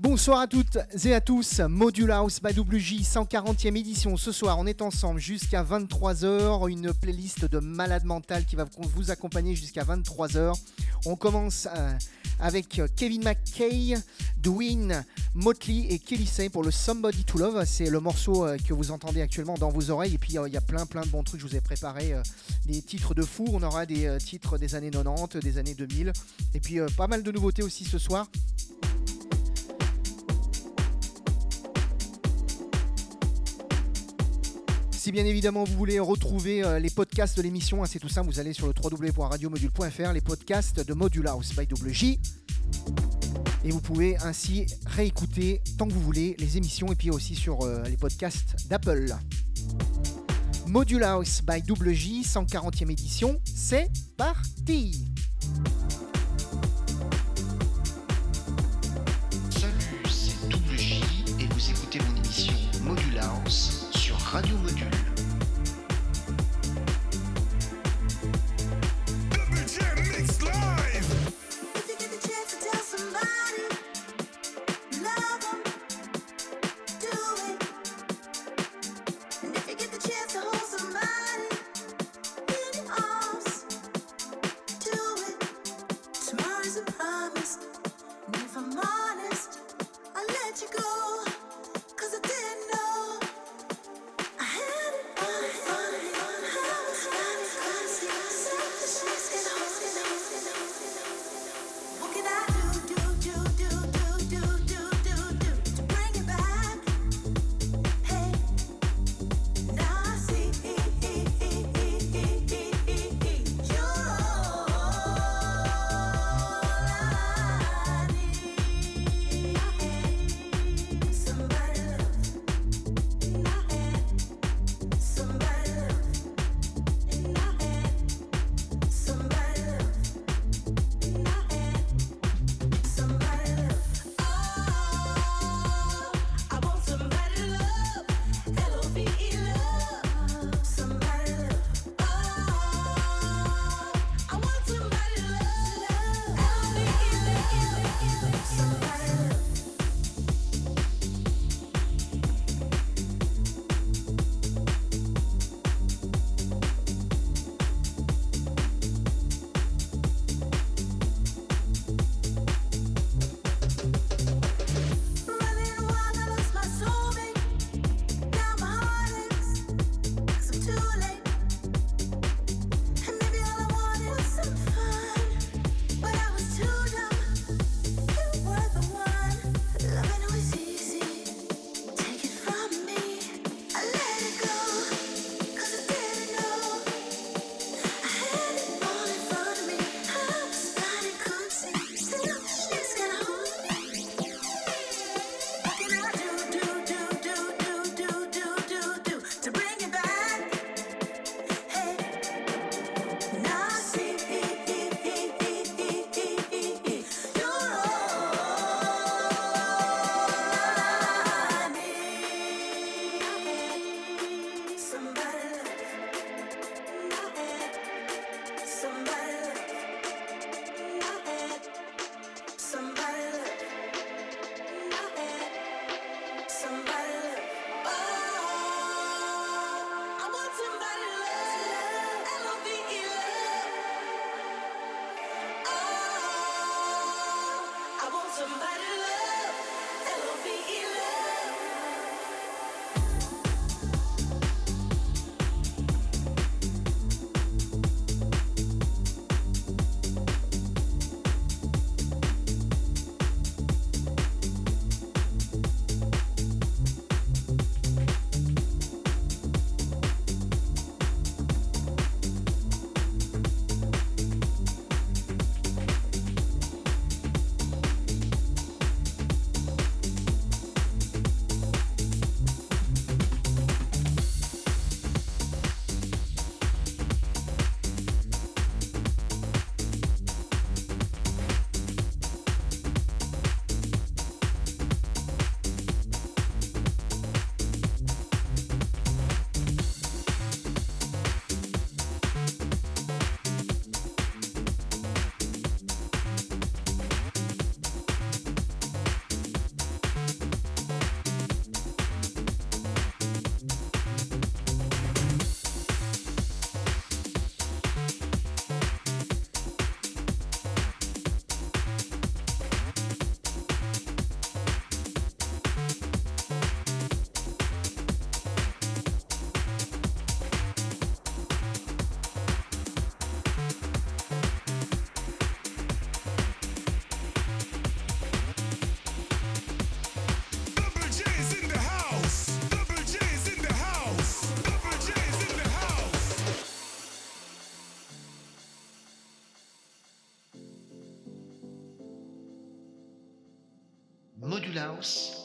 Bonsoir à toutes et à tous, Module House by WJ 140e édition. Ce soir, on est ensemble jusqu'à 23h, une playlist de malade mental qui va vous accompagner jusqu'à 23h. On commence euh, avec Kevin McKay, Dwayne, Motley et Kelly Say pour le Somebody to Love. C'est le morceau euh, que vous entendez actuellement dans vos oreilles. Et puis euh, il y a plein plein de bons trucs. Je vous ai préparé des titres de fou. On aura des titres des années 90, des années 2000. Et puis pas mal de nouveautés aussi ce soir. Si bien évidemment vous voulez retrouver euh, les podcasts de l'émission, hein, c'est tout simple, vous allez sur le www.radiomodule.fr, les podcasts de Module House by WJ. Et vous pouvez ainsi réécouter tant que vous voulez les émissions et puis aussi sur euh, les podcasts d'Apple. Module House by WJ, 140e édition, c'est parti!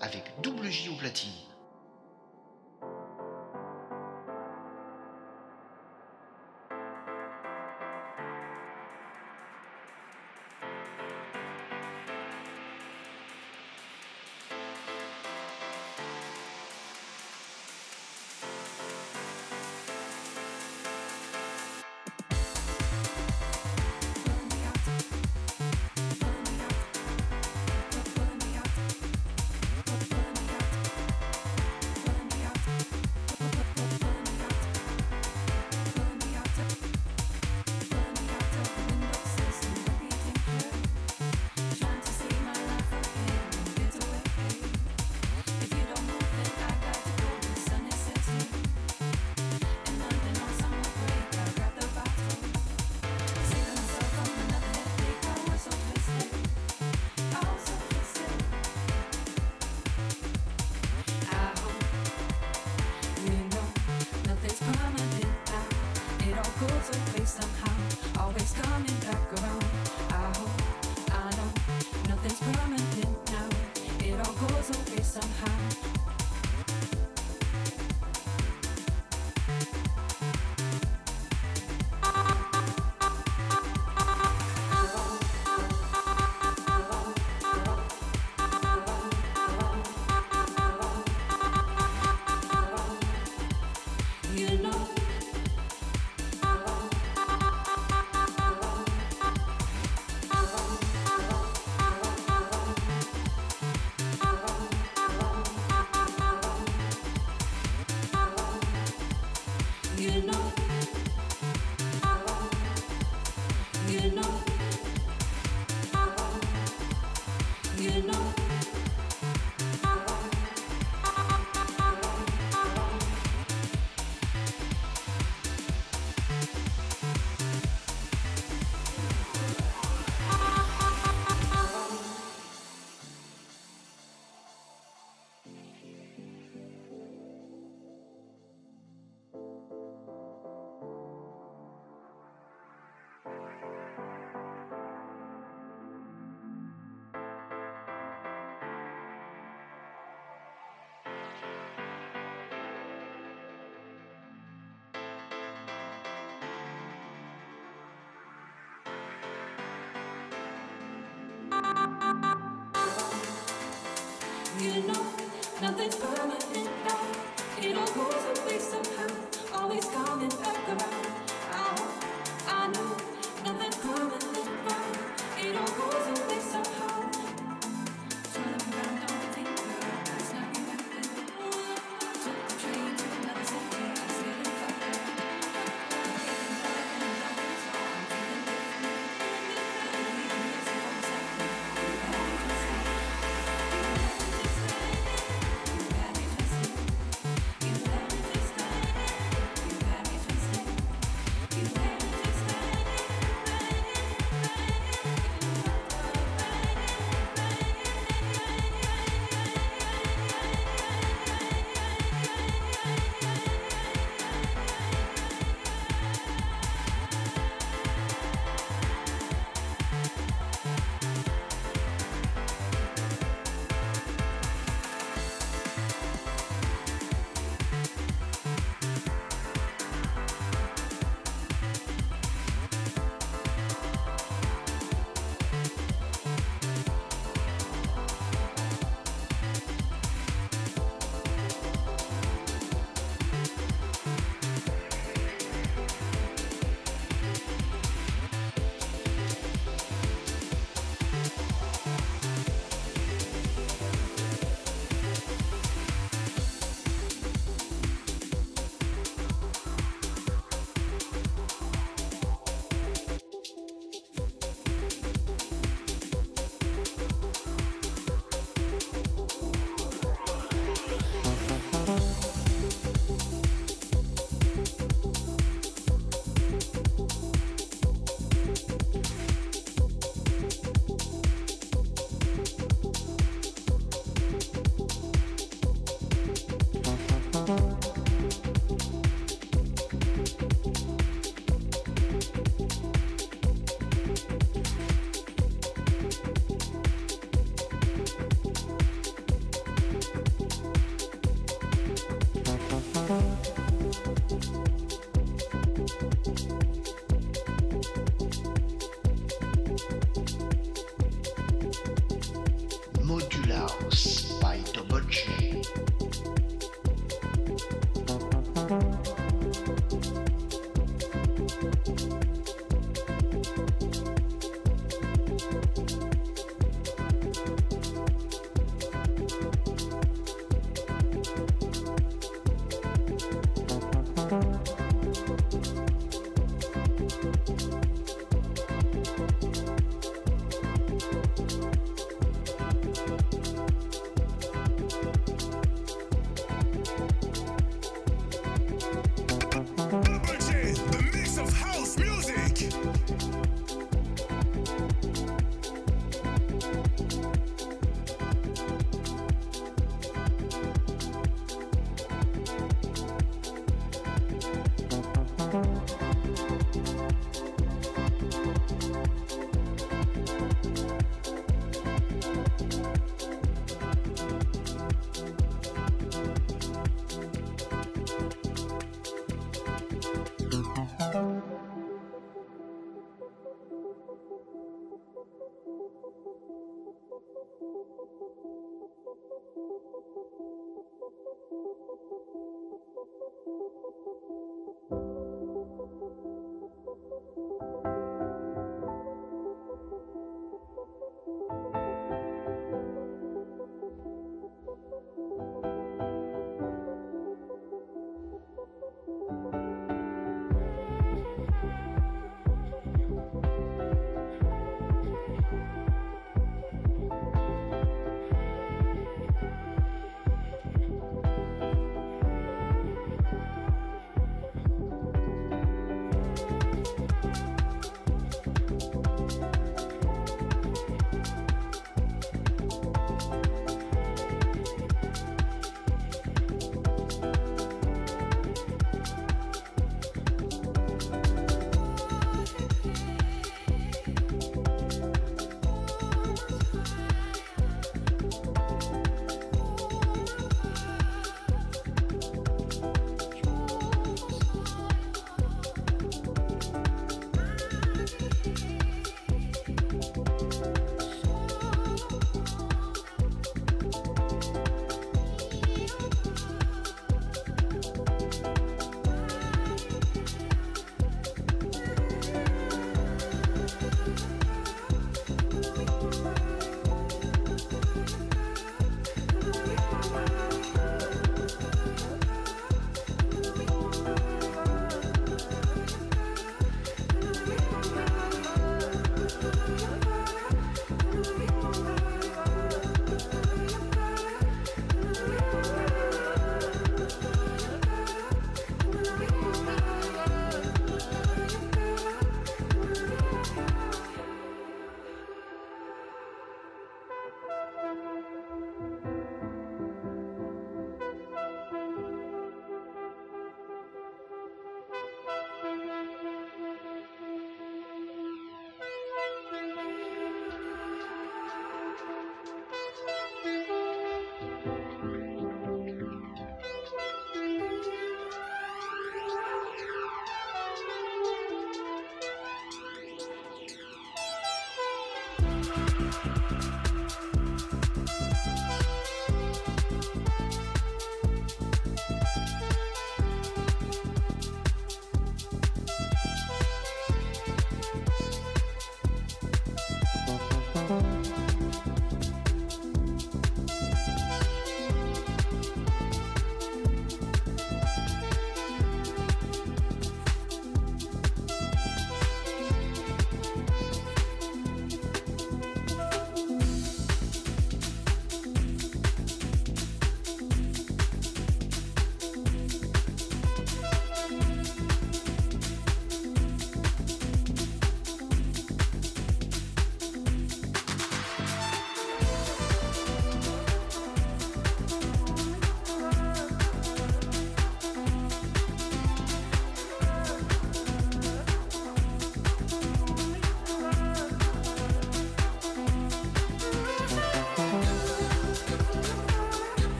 Avec double J au platine.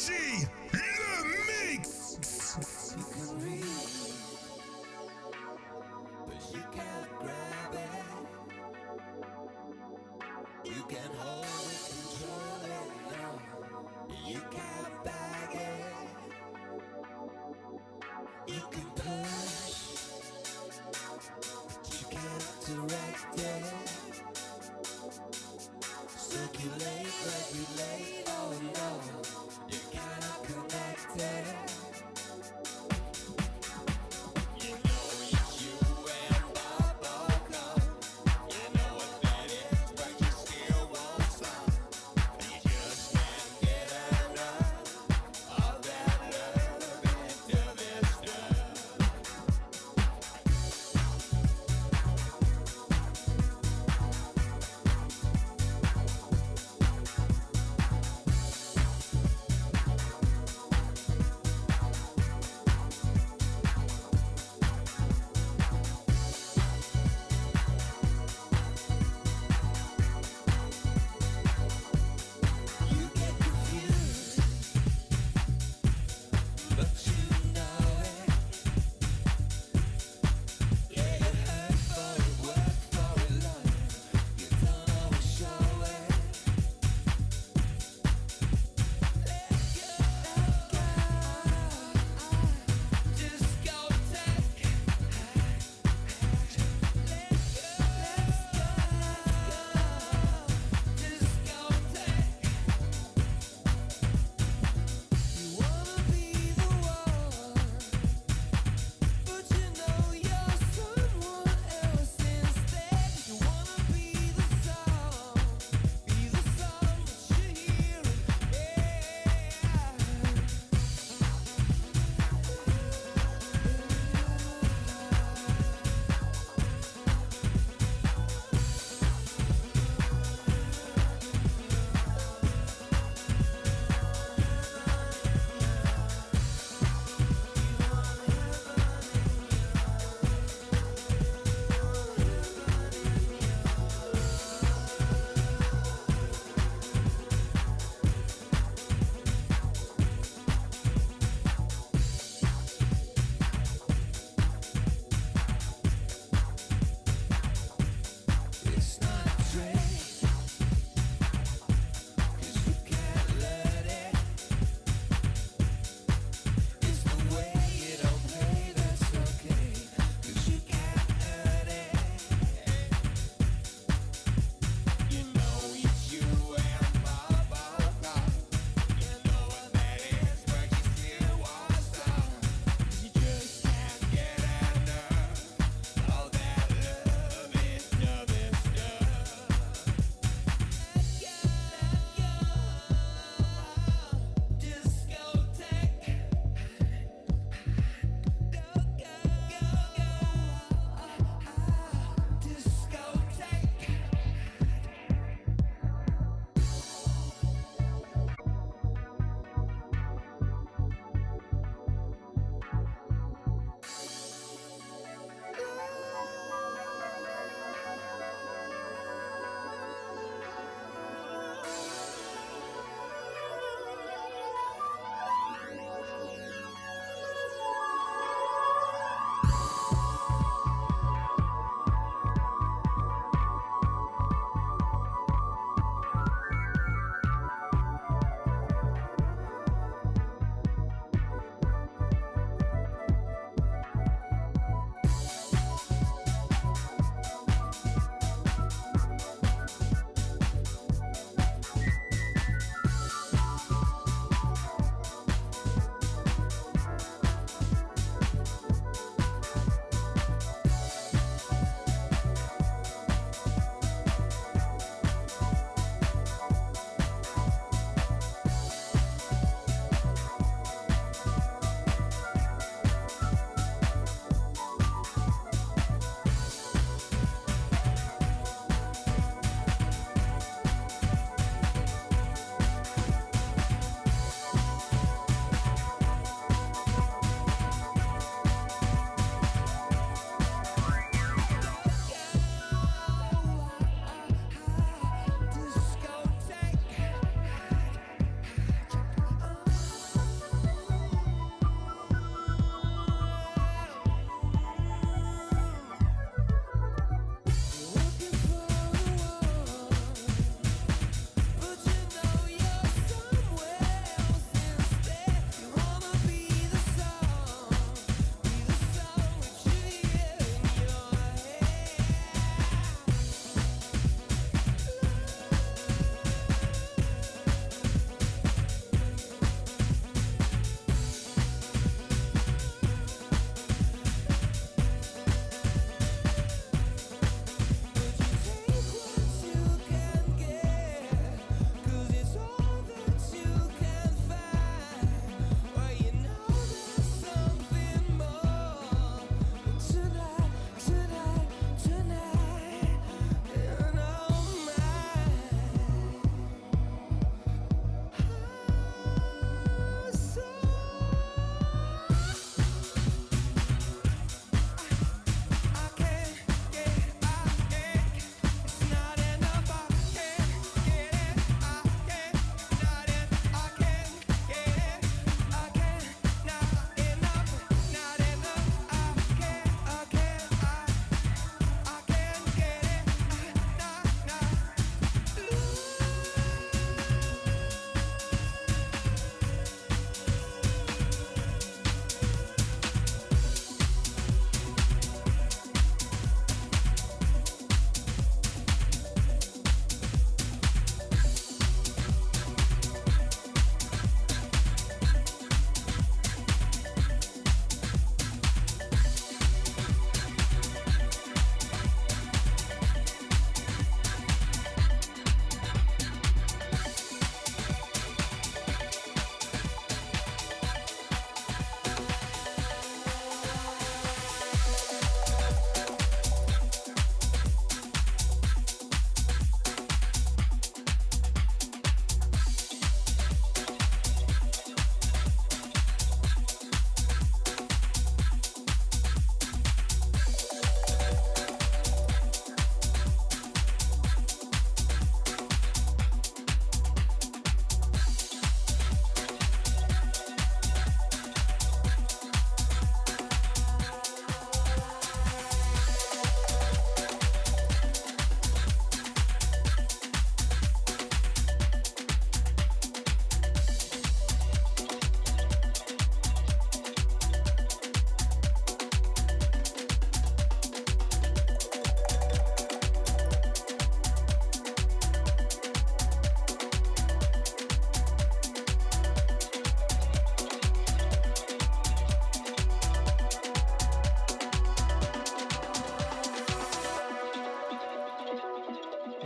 J,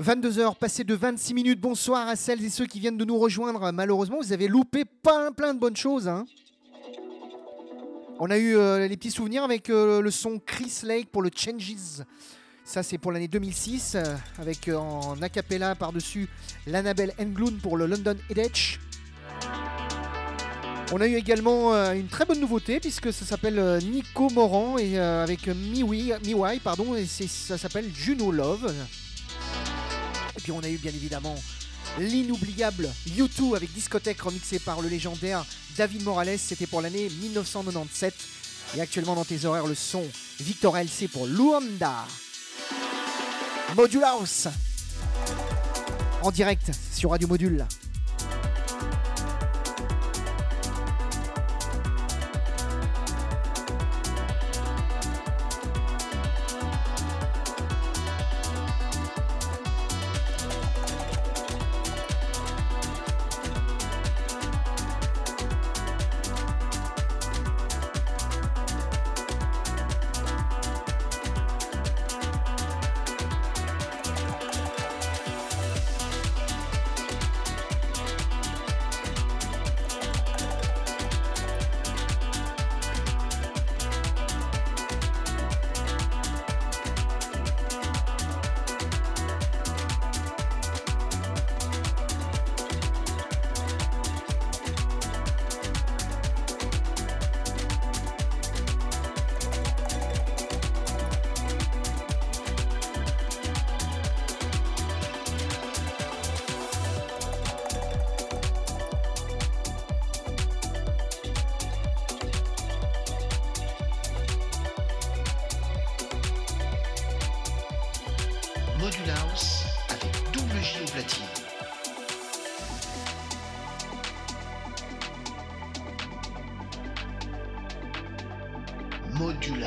22h, passé de 26 minutes. Bonsoir à celles et ceux qui viennent de nous rejoindre. Malheureusement, vous avez loupé plein, plein de bonnes choses. hein. On a eu euh, les petits souvenirs avec euh, le son Chris Lake pour le Changes. Ça, c'est pour l'année 2006, euh, avec en a cappella par-dessus l'Annabelle Englund pour le London Edge. On a eu également une très bonne nouveauté puisque ça s'appelle Nico Moran et avec Miwi, Miwai, pardon, et ça s'appelle Juno Love. Puis on a eu bien évidemment l'inoubliable U2 avec discothèque remixé par le légendaire David Morales, c'était pour l'année 1997. Et actuellement dans tes horaires le son Victor LC pour Luanda. Module House. En direct sur Radio Module. Module House avec double J au platine. Module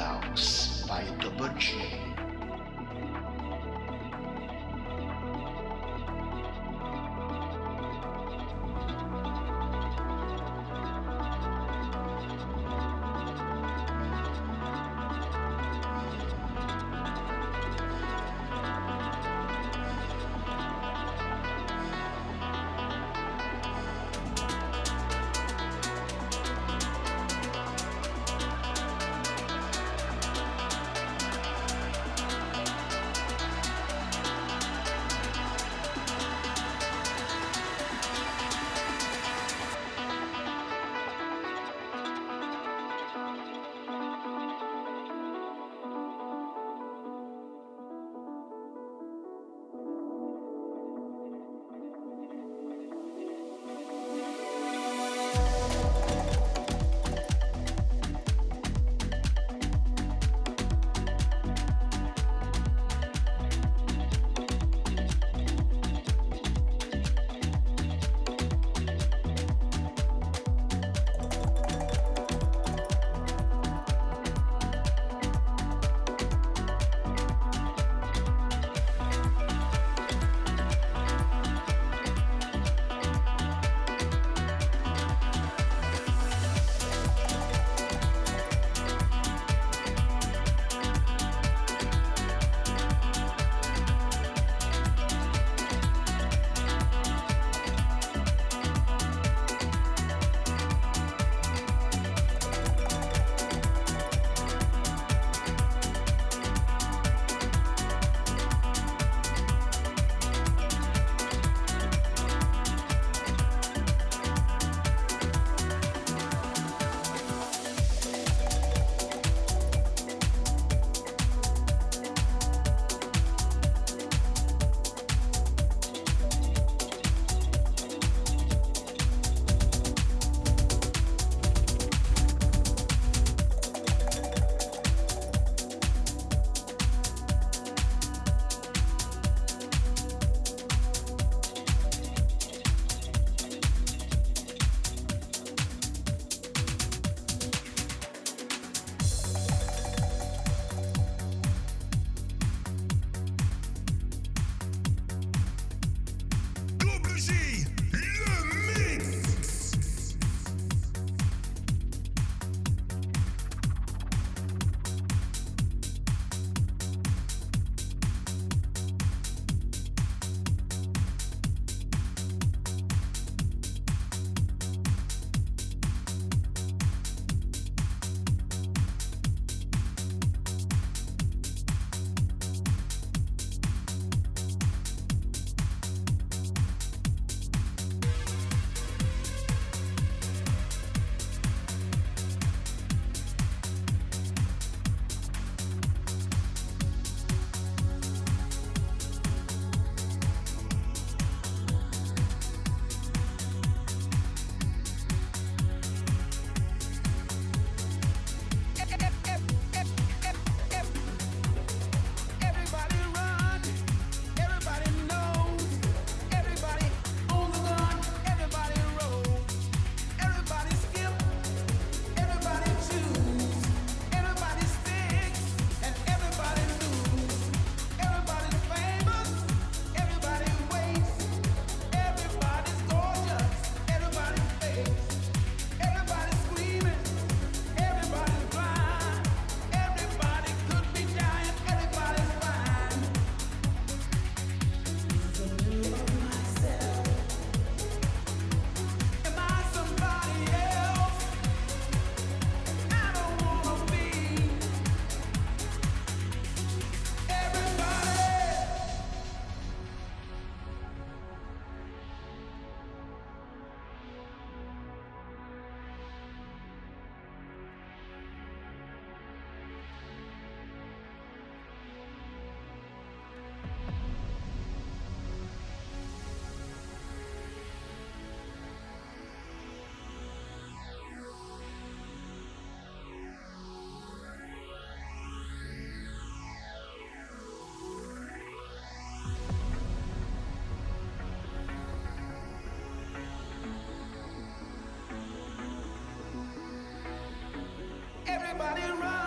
Everybody run.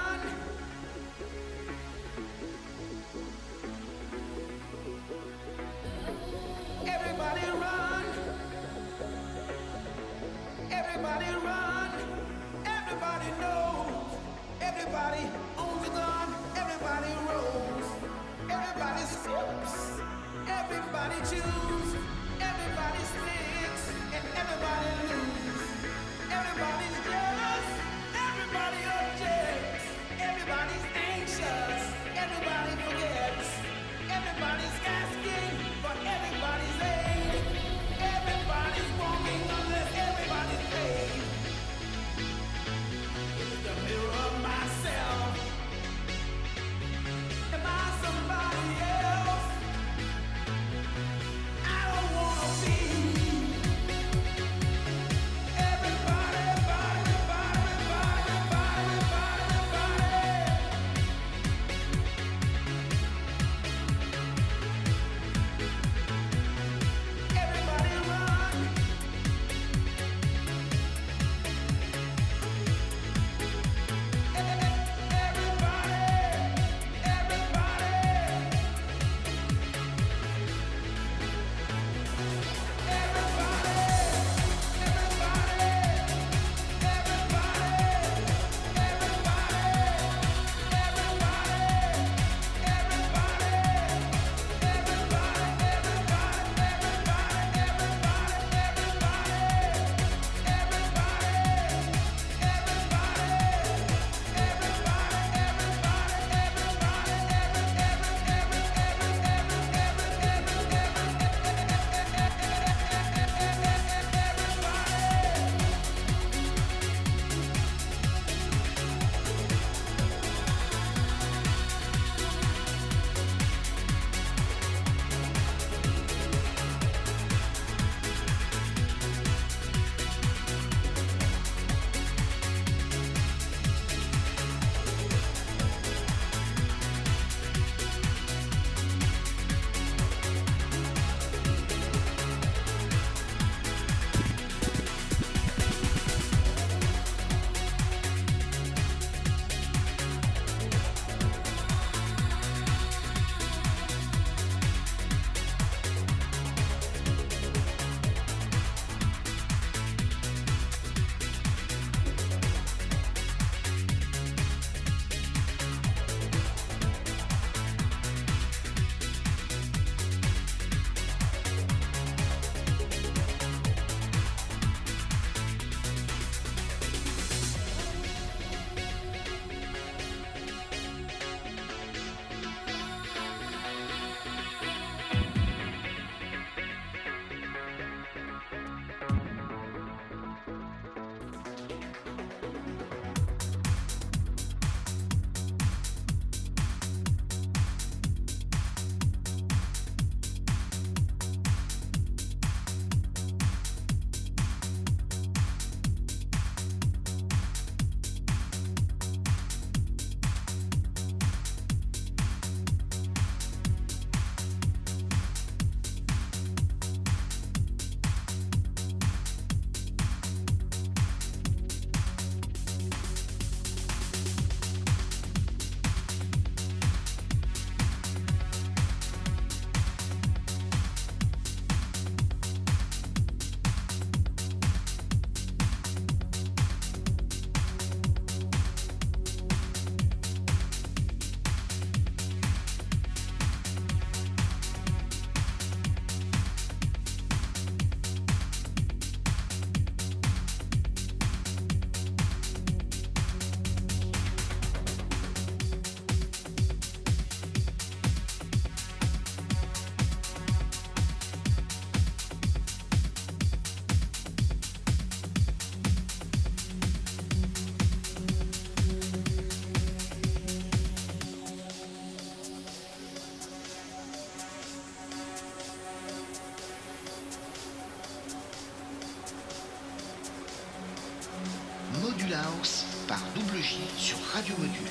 Sur Radio Module.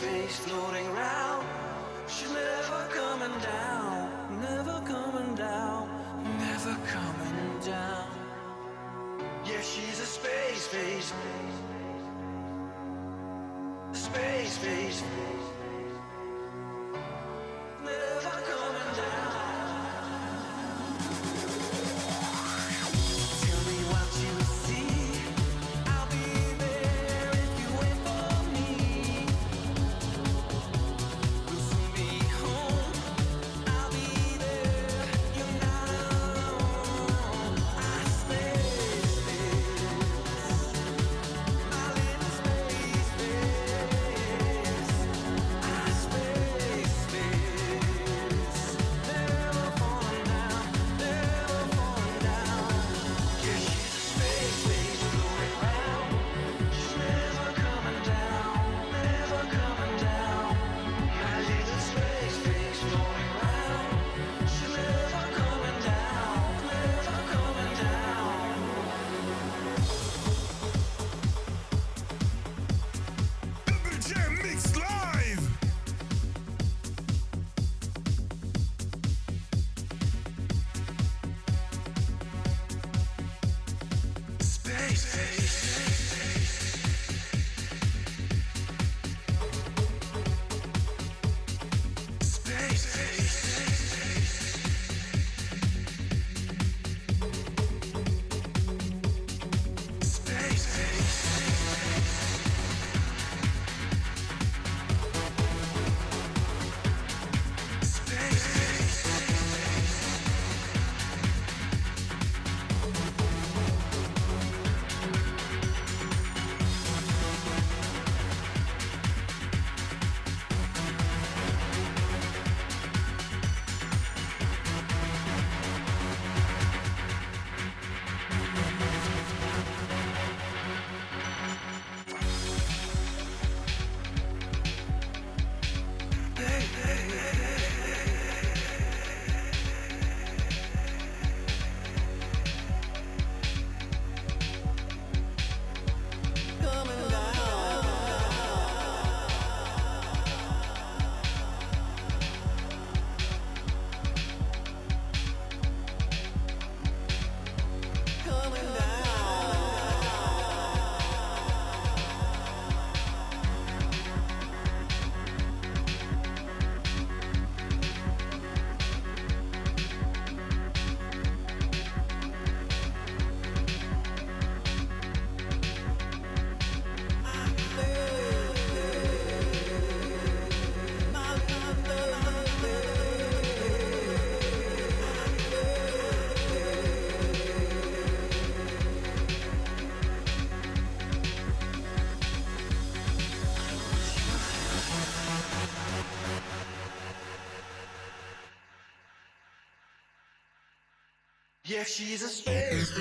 space floating round. She's never coming down, never coming down, never coming down. Yeah, she's a space face. Space face. she's a space.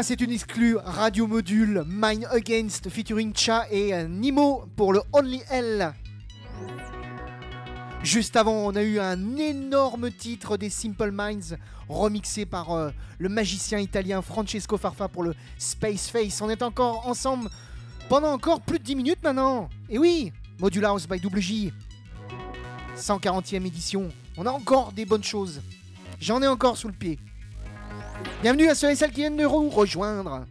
C'est une exclue Radio Module Mine Against featuring Cha et euh, Nimo pour le Only L. Juste avant, on a eu un énorme titre des Simple Minds remixé par euh, le magicien italien Francesco Farfa pour le Space Face. On est encore ensemble pendant encore plus de 10 minutes maintenant. Et oui, Module House by Double WJ. 140e édition. On a encore des bonnes choses. J'en ai encore sous le pied. Bienvenue à ceux et celles qui viennent de nous rejoindre.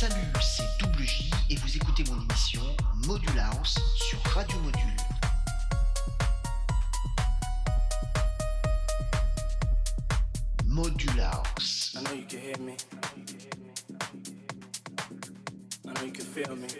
Salut, c'est Double J et vous écoutez mon émission Module House sur Radio Module. Module House. I know you can hear me. I know you can feel me.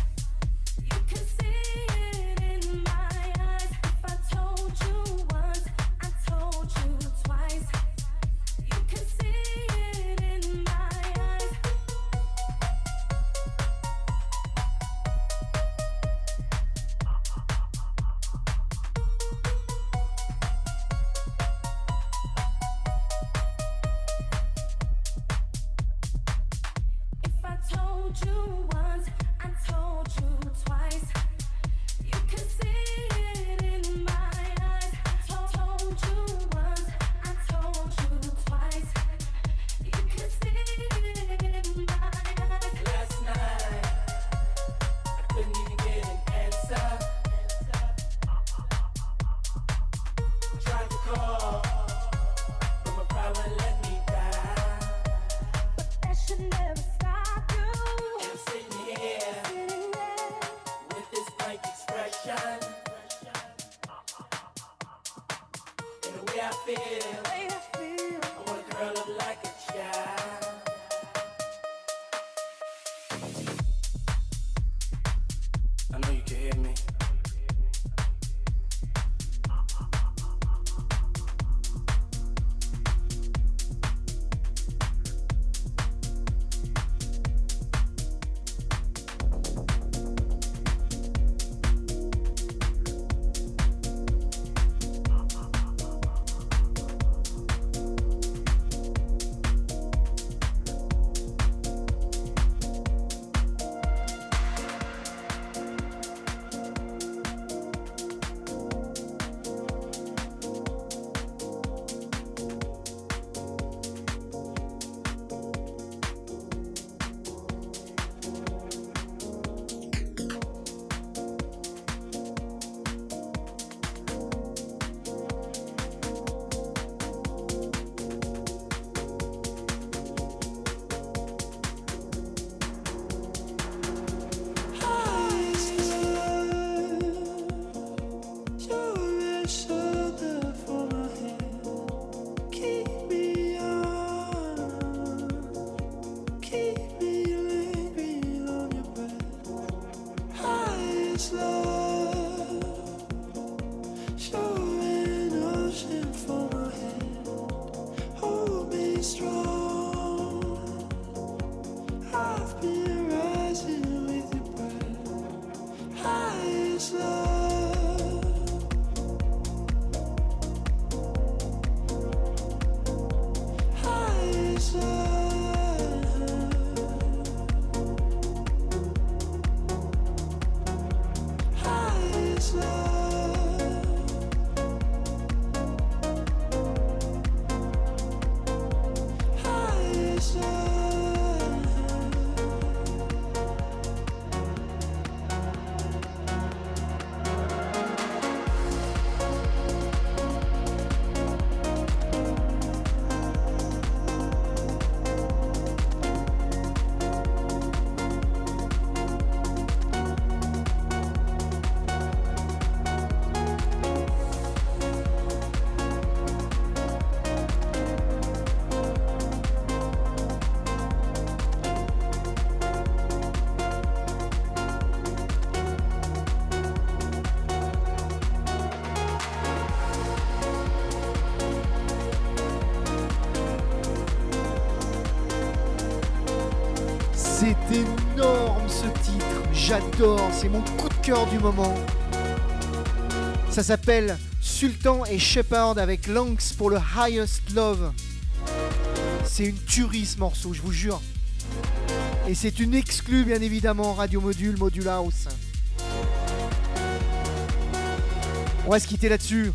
J'adore, c'est mon coup de cœur du moment. Ça s'appelle Sultan et Shepard avec Lanx pour le Highest Love. C'est une tuerie ce morceau, je vous jure. Et c'est une exclue bien évidemment Radio Module, Module House. On va se quitter là-dessus.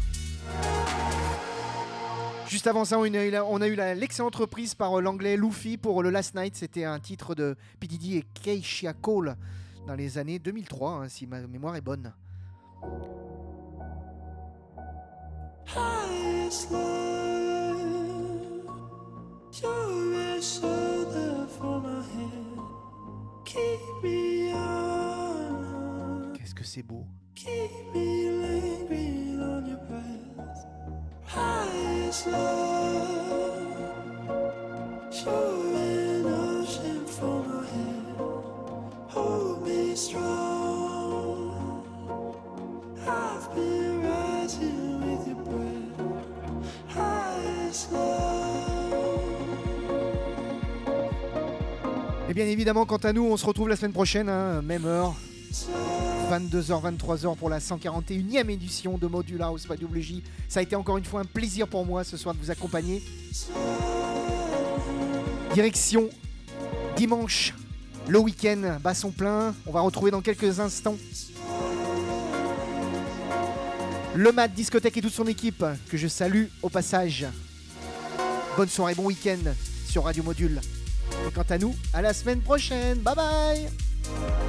Juste avant ça, on a eu l'excellente reprise par euh, l'anglais Luffy pour le Last Night. C'était un titre de P. Diddy et Keisha Cole dans les années 2003, hein, si ma mémoire est bonne. Qu'est-ce que c'est beau. Et bien évidemment, quant à nous, on se retrouve la semaine prochaine, hein, même heure. 22h, 23h pour la 141e édition de Module House by WJ. Ça a été encore une fois un plaisir pour moi ce soir de vous accompagner. Direction dimanche, le week-end, basson plein. On va retrouver dans quelques instants le Mat Discothèque et toute son équipe que je salue au passage. Bonne soirée, bon week-end sur Radio Module. Et quant à nous, à la semaine prochaine. Bye bye